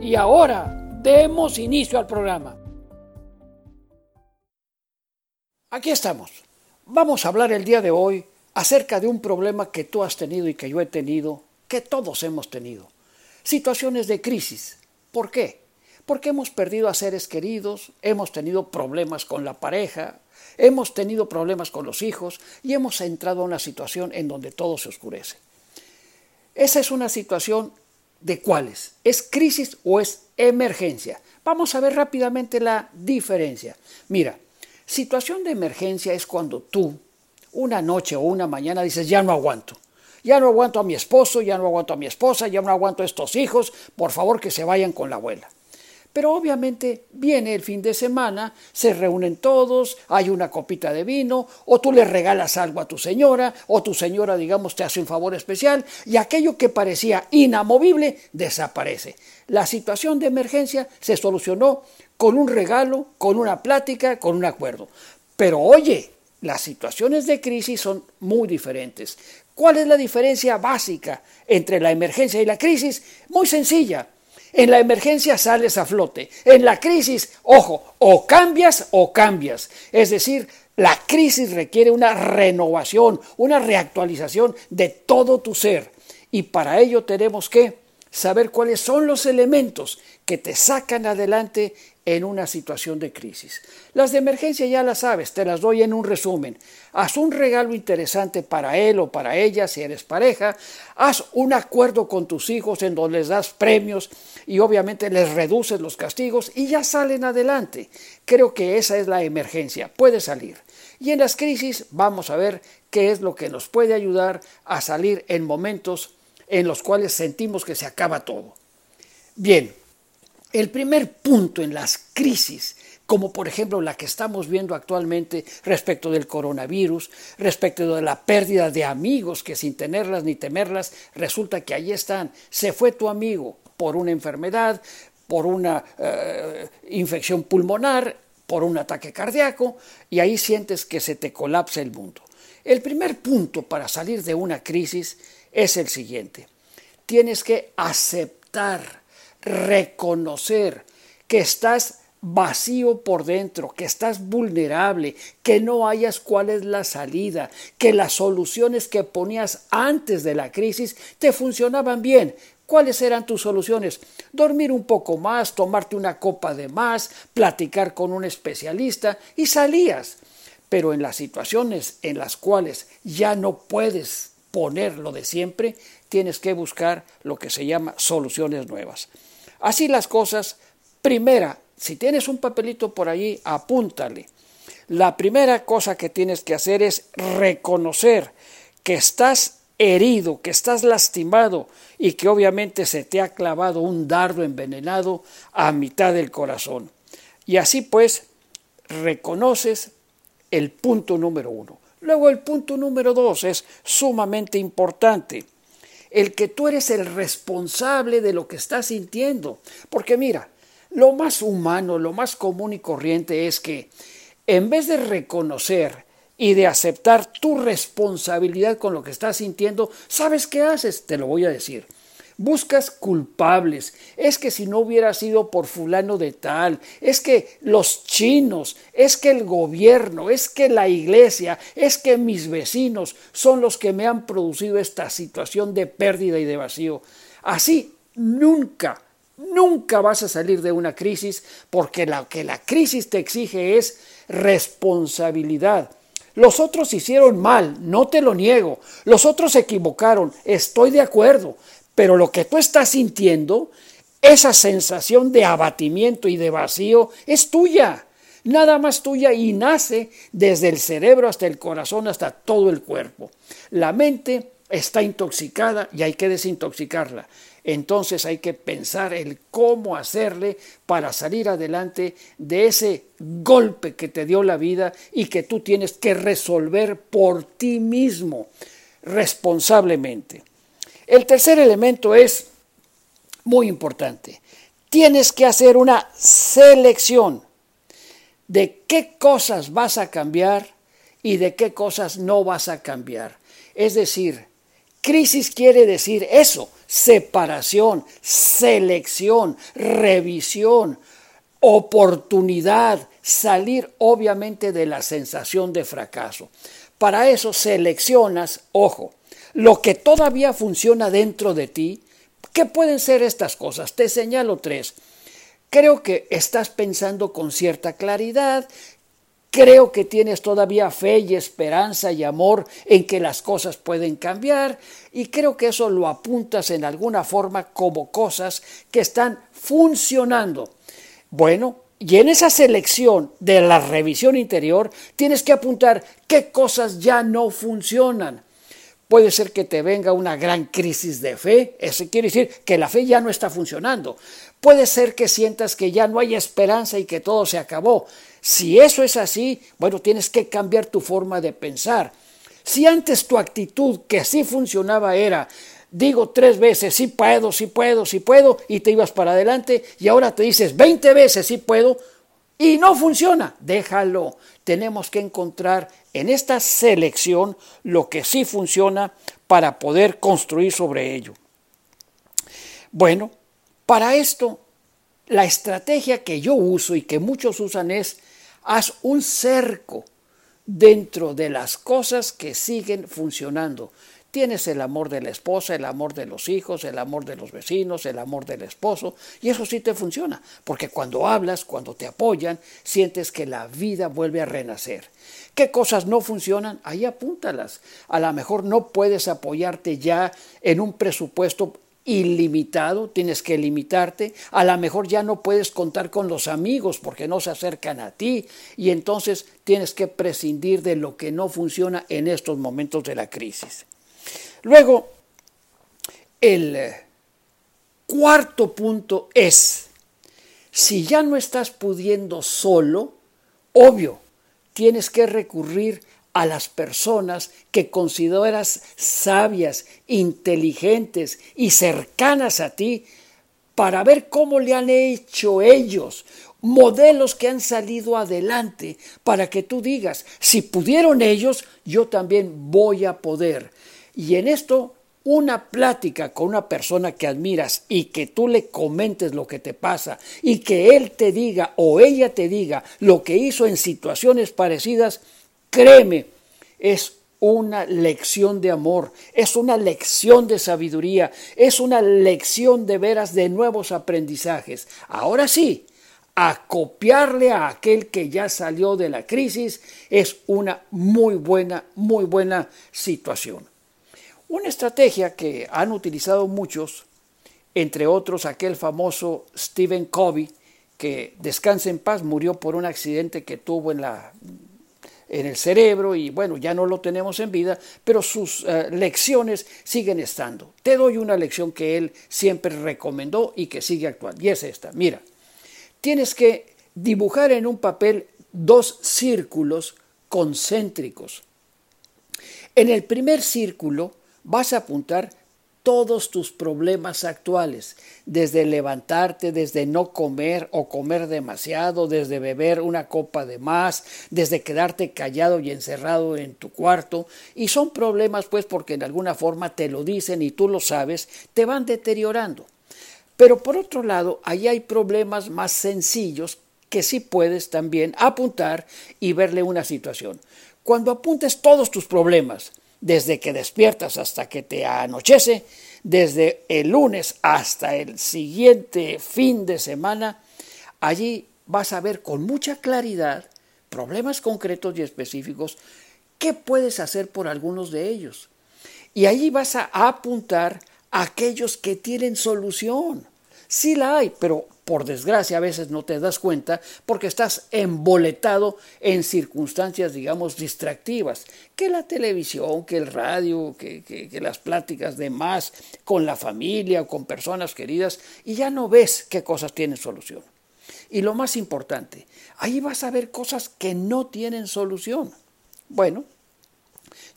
Y ahora demos inicio al programa. Aquí estamos. Vamos a hablar el día de hoy acerca de un problema que tú has tenido y que yo he tenido, que todos hemos tenido. Situaciones de crisis. ¿Por qué? Porque hemos perdido a seres queridos, hemos tenido problemas con la pareja, hemos tenido problemas con los hijos y hemos entrado a una situación en donde todo se oscurece. Esa es una situación de cuáles. ¿Es crisis o es emergencia? Vamos a ver rápidamente la diferencia. Mira, situación de emergencia es cuando tú, una noche o una mañana, dices, ya no aguanto. Ya no aguanto a mi esposo, ya no aguanto a mi esposa, ya no aguanto a estos hijos, por favor que se vayan con la abuela. Pero obviamente viene el fin de semana, se reúnen todos, hay una copita de vino, o tú le regalas algo a tu señora, o tu señora, digamos, te hace un favor especial, y aquello que parecía inamovible desaparece. La situación de emergencia se solucionó con un regalo, con una plática, con un acuerdo. Pero oye, las situaciones de crisis son muy diferentes. ¿Cuál es la diferencia básica entre la emergencia y la crisis? Muy sencilla en la emergencia sales a flote. En la crisis, ojo, o cambias o cambias. Es decir, la crisis requiere una renovación, una reactualización de todo tu ser. Y para ello tenemos que saber cuáles son los elementos que te sacan adelante en una situación de crisis. Las de emergencia ya las sabes, te las doy en un resumen. Haz un regalo interesante para él o para ella si eres pareja, haz un acuerdo con tus hijos en donde les das premios y obviamente les reduces los castigos y ya salen adelante. Creo que esa es la emergencia, puede salir. Y en las crisis vamos a ver qué es lo que nos puede ayudar a salir en momentos en los cuales sentimos que se acaba todo. Bien, el primer punto en las crisis, como por ejemplo la que estamos viendo actualmente respecto del coronavirus, respecto de la pérdida de amigos que sin tenerlas ni temerlas, resulta que allí están, se fue tu amigo por una enfermedad, por una eh, infección pulmonar, por un ataque cardíaco, y ahí sientes que se te colapsa el mundo. El primer punto para salir de una crisis es el siguiente. Tienes que aceptar reconocer que estás vacío por dentro, que estás vulnerable, que no hayas cuál es la salida, que las soluciones que ponías antes de la crisis te funcionaban bien. ¿Cuáles eran tus soluciones? Dormir un poco más, tomarte una copa de más, platicar con un especialista y salías. Pero en las situaciones en las cuales ya no puedes poner lo de siempre, tienes que buscar lo que se llama soluciones nuevas. Así las cosas, primera, si tienes un papelito por allí, apúntale. La primera cosa que tienes que hacer es reconocer que estás herido, que estás lastimado y que obviamente se te ha clavado un dardo envenenado a mitad del corazón. Y así pues, reconoces el punto número uno. Luego el punto número dos es sumamente importante el que tú eres el responsable de lo que estás sintiendo. Porque mira, lo más humano, lo más común y corriente es que en vez de reconocer y de aceptar tu responsabilidad con lo que estás sintiendo, ¿sabes qué haces? Te lo voy a decir buscas culpables. Es que si no hubiera sido por fulano de tal, es que los chinos, es que el gobierno, es que la iglesia, es que mis vecinos son los que me han producido esta situación de pérdida y de vacío. Así nunca Nunca vas a salir de una crisis porque lo que la crisis te exige es responsabilidad. Los otros hicieron mal, no te lo niego. Los otros se equivocaron, estoy de acuerdo. Pero lo que tú estás sintiendo, esa sensación de abatimiento y de vacío, es tuya. Nada más tuya y nace desde el cerebro hasta el corazón, hasta todo el cuerpo. La mente está intoxicada y hay que desintoxicarla. Entonces hay que pensar el cómo hacerle para salir adelante de ese golpe que te dio la vida y que tú tienes que resolver por ti mismo, responsablemente. El tercer elemento es muy importante. Tienes que hacer una selección de qué cosas vas a cambiar y de qué cosas no vas a cambiar. Es decir, crisis quiere decir eso, separación, selección, revisión, oportunidad, salir obviamente de la sensación de fracaso. Para eso seleccionas, ojo, lo que todavía funciona dentro de ti. ¿Qué pueden ser estas cosas? Te señalo tres. Creo que estás pensando con cierta claridad, Creo que tienes todavía fe y esperanza y amor en que las cosas pueden cambiar y creo que eso lo apuntas en alguna forma como cosas que están funcionando. Bueno, y en esa selección de la revisión interior tienes que apuntar qué cosas ya no funcionan. Puede ser que te venga una gran crisis de fe, eso quiere decir que la fe ya no está funcionando. Puede ser que sientas que ya no hay esperanza y que todo se acabó. Si eso es así, bueno, tienes que cambiar tu forma de pensar. Si antes tu actitud que así funcionaba era, digo tres veces, sí puedo, sí puedo, sí puedo, y te ibas para adelante, y ahora te dices veinte veces, sí puedo, y no funciona, déjalo. Tenemos que encontrar en esta selección lo que sí funciona para poder construir sobre ello. Bueno, para esto, la estrategia que yo uso y que muchos usan es haz un cerco dentro de las cosas que siguen funcionando. Tienes el amor de la esposa, el amor de los hijos, el amor de los vecinos, el amor del esposo, y eso sí te funciona, porque cuando hablas, cuando te apoyan, sientes que la vida vuelve a renacer. ¿Qué cosas no funcionan? Ahí apúntalas. A lo mejor no puedes apoyarte ya en un presupuesto ilimitado, tienes que limitarte, a lo mejor ya no puedes contar con los amigos porque no se acercan a ti y entonces tienes que prescindir de lo que no funciona en estos momentos de la crisis. Luego, el eh, cuarto punto es, si ya no estás pudiendo solo, obvio, tienes que recurrir a las personas que consideras sabias, inteligentes y cercanas a ti para ver cómo le han hecho ellos, modelos que han salido adelante, para que tú digas, si pudieron ellos, yo también voy a poder. Y en esto, una plática con una persona que admiras y que tú le comentes lo que te pasa y que él te diga o ella te diga lo que hizo en situaciones parecidas, Créeme, es una lección de amor, es una lección de sabiduría, es una lección de veras de nuevos aprendizajes. Ahora sí, acopiarle a aquel que ya salió de la crisis es una muy buena, muy buena situación. Una estrategia que han utilizado muchos, entre otros aquel famoso Stephen Covey, que descansa en paz, murió por un accidente que tuvo en la en el cerebro y bueno, ya no lo tenemos en vida, pero sus eh, lecciones siguen estando. Te doy una lección que él siempre recomendó y que sigue actual, y es esta. Mira, tienes que dibujar en un papel dos círculos concéntricos. En el primer círculo vas a apuntar todos tus problemas actuales, desde levantarte, desde no comer o comer demasiado, desde beber una copa de más, desde quedarte callado y encerrado en tu cuarto, y son problemas pues porque en alguna forma te lo dicen y tú lo sabes, te van deteriorando. Pero por otro lado, ahí hay problemas más sencillos que sí puedes también apuntar y verle una situación. Cuando apuntes todos tus problemas, desde que despiertas hasta que te anochece, desde el lunes hasta el siguiente fin de semana, allí vas a ver con mucha claridad problemas concretos y específicos qué puedes hacer por algunos de ellos. Y allí vas a apuntar a aquellos que tienen solución. Sí la hay, pero por desgracia a veces no te das cuenta porque estás emboletado en circunstancias, digamos, distractivas, que la televisión, que el radio, que, que, las pláticas de más con la familia o con personas queridas, y ya no ves qué cosas tienen solución. Y lo más importante, ahí vas a ver cosas que no tienen solución. Bueno,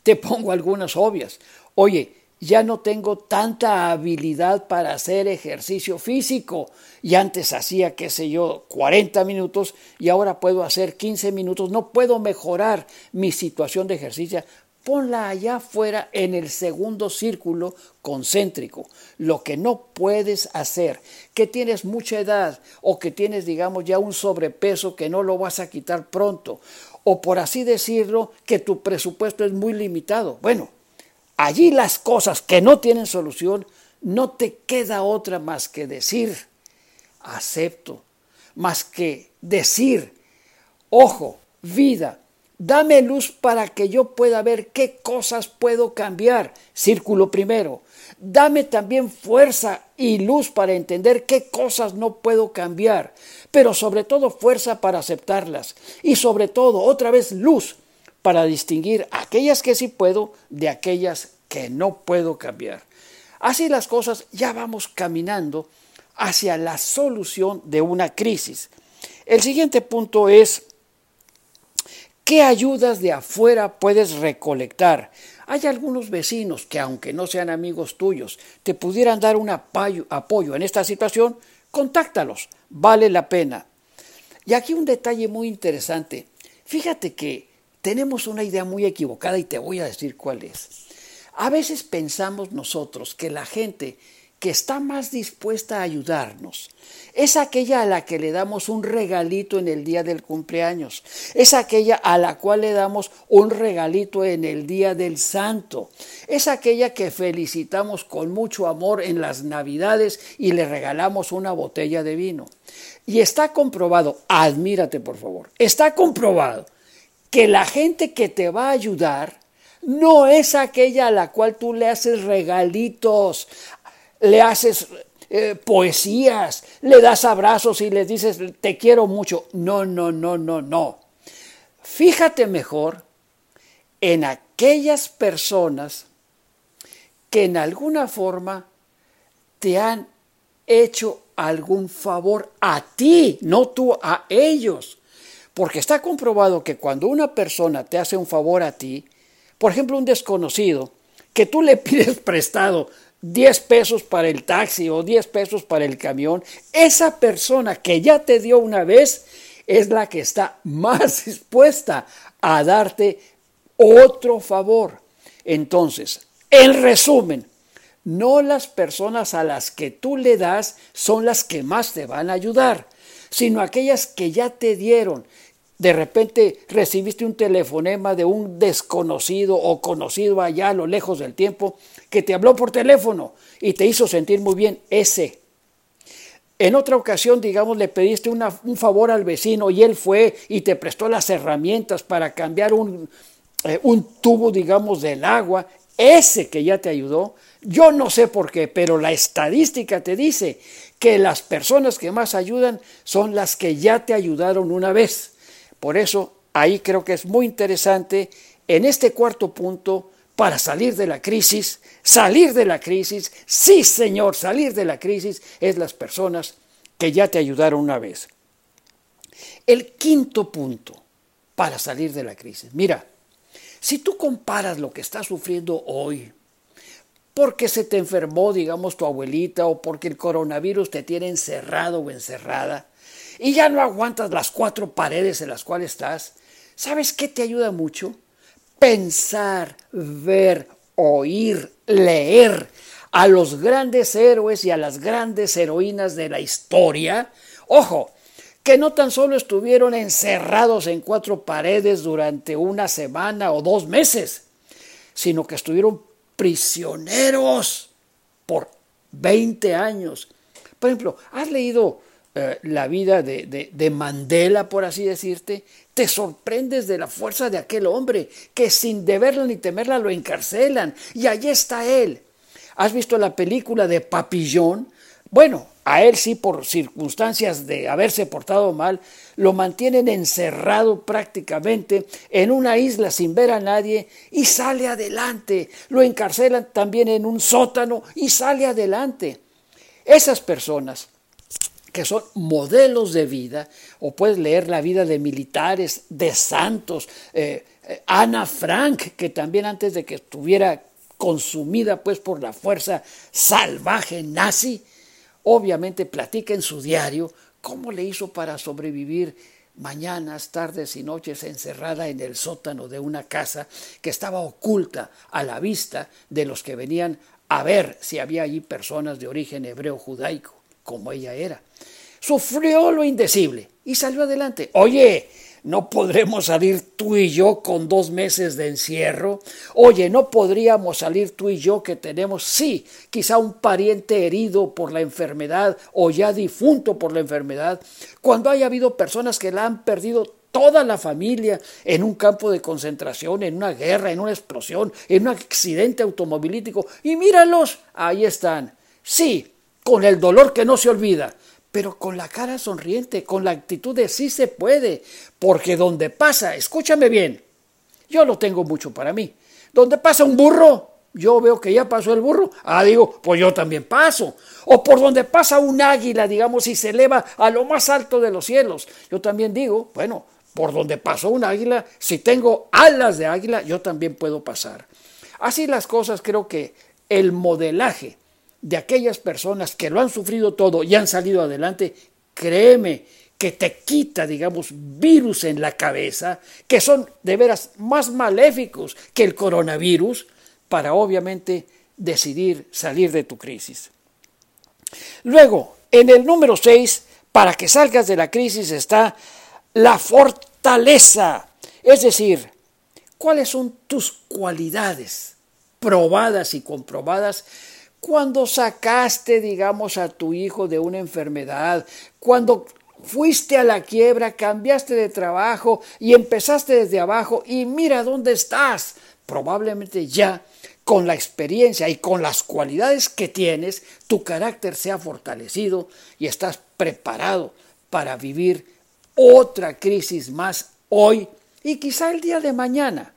te pongo algunas obvias. Oye, ya no tengo tanta habilidad para hacer ejercicio físico. Y antes hacía, qué sé yo, 40 minutos y ahora puedo hacer 15 minutos. No puedo mejorar mi situación de ejercicio. Ponla allá afuera en el segundo círculo concéntrico. Lo que no puedes hacer, que tienes mucha edad o que tienes, digamos, ya un sobrepeso que no lo vas a quitar pronto. O por así decirlo, que tu presupuesto es muy limitado. Bueno, allí las cosas que no tienen solución, no te queda otra más que decir, acepto, más que decir, ojo, vida, dame luz para que yo pueda ver qué cosas puedo cambiar, círculo primero, dame también fuerza y luz para entender qué cosas no puedo cambiar, pero sobre todo fuerza para aceptarlas. Y sobre todo otra vez luz para distinguir aquellas que sí puedo de aquellas que no puedo cambiar. Así las cosas ya vamos caminando hacia la solución de una crisis. El siguiente punto es, ¿qué ayudas de afuera puedes recolectar? Hay algunos vecinos que, aunque no sean amigos tuyos, te pudieran dar un apoyo, en esta situación, contáctalos, vale la pena. Y aquí un detalle muy interesante. Fíjate que tenemos una idea muy equivocada y te voy a decir cuál es. A veces pensamos nosotros que la gente que está más dispuesta a ayudarnos es aquella a la que le damos un regalito en el día del cumpleaños, es aquella a la cual le damos un regalito en el día del santo, es aquella que felicitamos con mucho amor en las navidades y le regalamos una botella de vino. Y está comprobado, admírate por favor, está comprobado que la gente que te va a ayudar no es aquella a la cual tú le haces regalitos, le haces eh, poesías, le das abrazos y le dices te quiero mucho. No, no, no, no, no. Fíjate mejor en aquellas personas que en alguna forma te han hecho algún favor a ti, no tú a ellos. Porque está comprobado que cuando una persona te hace un favor a ti, por ejemplo un desconocido, que tú le pides prestado 10 pesos para el taxi o 10 pesos para el camión, esa persona que ya te dio una vez es la que está más dispuesta a darte otro favor. Entonces, en resumen, no las personas a las que tú le das son las que más te van a ayudar, sino aquellas que ya te dieron, de repente recibiste un telefonema de un desconocido o conocido allá a lo lejos del tiempo que te habló por teléfono y te hizo sentir muy bien ese. En otra ocasión, digamos, le pediste un favor al vecino y él fue y te prestó las herramientas para cambiar un, eh, un tubo, digamos, del agua, ese que ya te ayudó. Yo no sé por qué, pero la estadística te dice que las personas que más ayudan son las que ya te ayudaron una vez. Por eso ahí creo que es muy interesante en este cuarto punto para salir de la crisis, salir de la crisis, sí señor, salir de la crisis es las personas que ya te ayudaron una vez. El quinto punto para salir de la crisis. Mira, si tú comparas lo que estás sufriendo hoy, porque se te enfermó, digamos, tu abuelita, o porque el coronavirus te tiene encerrado o encerrada, y ya no aguantas las cuatro paredes en las cuales estás, ¿sabes qué te ayuda mucho? Pensar, ver, oír, leer a los grandes héroes y a las grandes heroínas de la historia. Ojo, que no tan solo estuvieron encerrados en cuatro paredes durante una semana o dos meses, sino que estuvieron prisioneros por 20 años. Por ejemplo, ¿has leído eh, la vida de, de, Mandela, por así decirte? Te sorprendes de la fuerza de aquel hombre que sin deberla ni temerla lo encarcelan y allí está él. ¿Has visto la película de Papillón? Bueno, a él sí por circunstancias de haberse portado mal, lo mantienen encerrado prácticamente en una isla sin ver a nadie y sale adelante. Lo encarcelan también en un sótano y sale adelante. Esas personas que son modelos de vida, o puedes leer la vida de militares, de santos, eh, eh, Ana Frank, que también antes de que estuviera consumida pues por la fuerza salvaje nazi, obviamente platica en su diario cómo le hizo para sobrevivir mañanas, tardes y noches encerrada en el sótano de una casa que estaba oculta a la vista de los que venían a ver si había allí personas de origen hebreo judaico, como ella era. Sufrió lo indecible y salió adelante. Oye, ¿no podremos salir tú y yo con dos meses de encierro? Oye, ¿no podríamos salir tú y yo que tenemos, sí, quizá un pariente herido por la enfermedad o ya difunto por la enfermedad, cuando haya habido personas que la han perdido toda la familia en un campo de concentración, en una guerra, en una explosión, en un accidente automovilístico. Y míralos, ahí están. Sí, con el dolor que no se olvida, pero con la cara sonriente, con la actitud de sí se puede, porque donde pasa, escúchame bien, yo lo tengo mucho para mí. Donde pasa un burro, yo veo que ya pasó el burro, ah, digo, pues yo también paso. O por donde pasa un águila, digamos, y se eleva a lo más alto de los cielos, yo también digo, bueno, por donde pasó un águila, si tengo alas de águila, yo también puedo pasar. Así las cosas, creo que el modelaje de aquellas personas que lo han sufrido todo y han salido adelante, créeme que te quita, digamos, virus en la cabeza, que son de veras más maléficos que el coronavirus, para obviamente decidir salir de tu crisis. Luego, en el número 6, para que salgas de la crisis está la fortaleza. Es decir, ¿cuáles son tus cualidades probadas y comprobadas cuando sacaste, digamos, a tu hijo de una enfermedad, cuando fuiste a la quiebra, cambiaste de trabajo y empezaste desde abajo y mira dónde estás? Probablemente ya con la experiencia y con las cualidades que tienes, tu carácter se ha fortalecido y estás preparado para vivir otra crisis más hoy y quizá el día de mañana.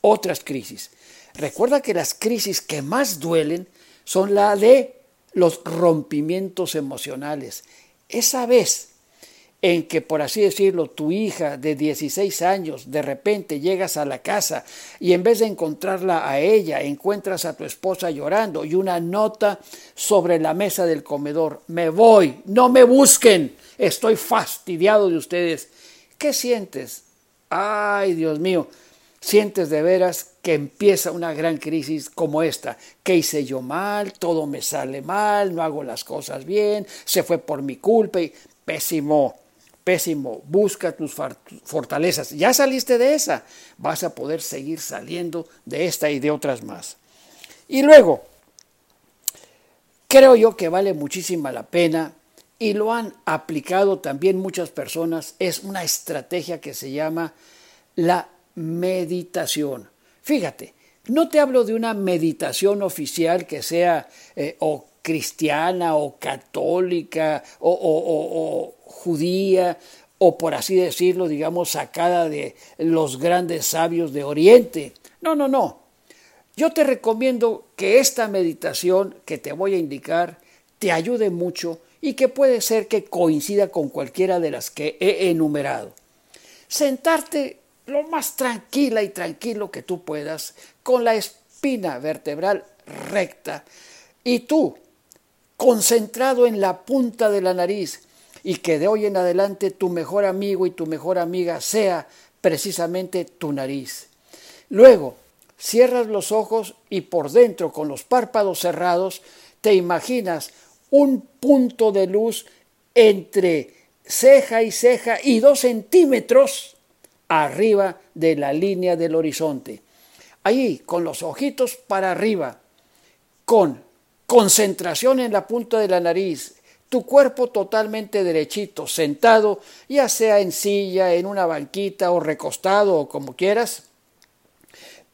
Otras crisis. Recuerda que las crisis que más duelen son la de los rompimientos emocionales. Esa vez en que, por así decirlo, tu hija de 16 años de repente llegas a la casa y en vez de encontrarla a ella, encuentras a tu esposa llorando y una nota sobre la mesa del comedor. Me voy, no me busquen, estoy fastidiado de ustedes. ¿Qué sientes? Ay, Dios mío, sientes de veras que empieza una gran crisis como esta. ¿Qué hice yo mal? Todo me sale mal, no hago las cosas bien, se fue por mi culpa y pésimo pésimo, busca tus fortalezas. Ya saliste de esa, vas a poder seguir saliendo de esta y de otras más. Y luego, creo yo que vale muchísima la pena y lo han aplicado también muchas personas, es una estrategia que se llama la meditación. Fíjate, no te hablo de una meditación oficial que sea eh, o cristiana o católica o, judía o por así decirlo, digamos, sacada de los grandes sabios de Oriente. No, no, no. Yo te recomiendo que esta meditación que te voy a indicar te ayude mucho y que puede ser que coincida con cualquiera de las que he enumerado. Sentarte lo más tranquila y tranquilo que tú puedas, con la espina vertebral recta, y tú concentrado en la punta de la nariz y que de hoy en adelante tu mejor amigo y tu mejor amiga sea precisamente tu nariz. Luego, cierras los ojos y por dentro, con los párpados cerrados, te imaginas un punto de luz entre ceja y ceja y dos centímetros arriba de la línea del horizonte. Ahí, con los ojitos para arriba, con concentración en la punta de la nariz, tu cuerpo totalmente derechito, sentado, ya sea en silla, en una banquita o recostado o como quieras,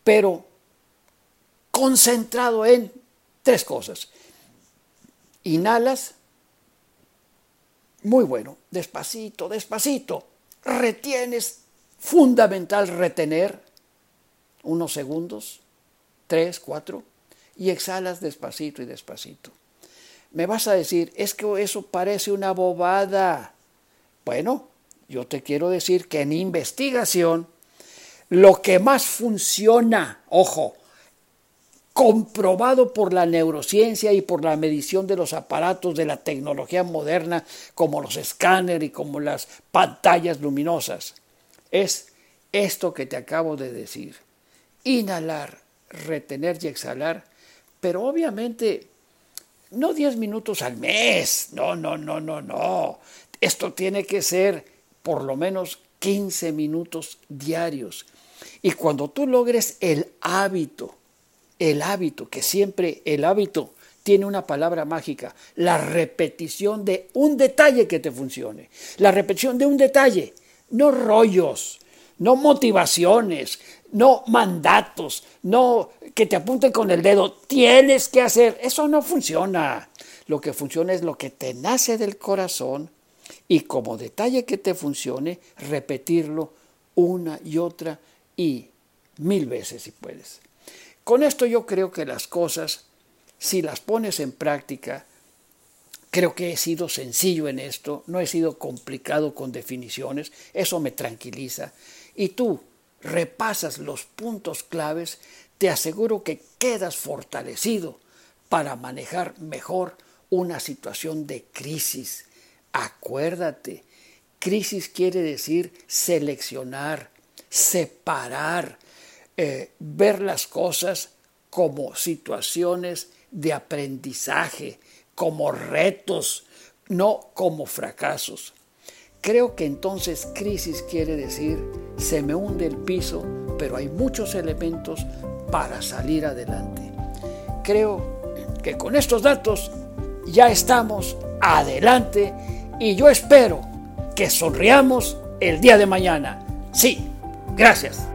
pero concentrado en tres cosas. Inhalas, muy bueno, despacito, despacito. Retienes, fundamental retener unos segundos, tres, cuatro, y exhalas despacito y despacito. Me vas a decir, es que eso parece una bobada. Bueno, yo te quiero decir que en investigación lo que más funciona, ojo, comprobado por la neurociencia y por la medición de los aparatos de la tecnología moderna, como los escáneres y como las pantallas luminosas, es esto que te acabo de decir. Inhalar, retener y exhalar, pero obviamente no 10 minutos al mes, no, no, no, no, no. Esto tiene que ser por lo menos 15 minutos diarios. Y cuando tú logres el hábito, el hábito, que siempre el hábito tiene una palabra mágica, la repetición de un detalle que te funcione, la repetición de un detalle, no rollos, no motivaciones, no mandatos, no que te apunten con el dedo, tienes que hacer, eso no funciona. Lo que funciona es lo que te nace del corazón y como detalle que te funcione, repetirlo una y otra y mil veces si puedes. Con esto yo creo que las cosas, si las pones en práctica, creo que he sido sencillo en esto, no he sido complicado con definiciones, eso me tranquiliza. Y tú repasas los puntos claves, te aseguro que quedas fortalecido para manejar mejor una situación de crisis. Acuérdate, crisis quiere decir seleccionar, separar, eh, ver las cosas como situaciones de aprendizaje, como retos, no como fracasos. Creo que entonces crisis quiere decir se me hunde el piso, pero hay muchos elementos para salir adelante. Creo que con estos datos ya estamos adelante y yo espero que sonriamos el día de mañana. Sí, gracias.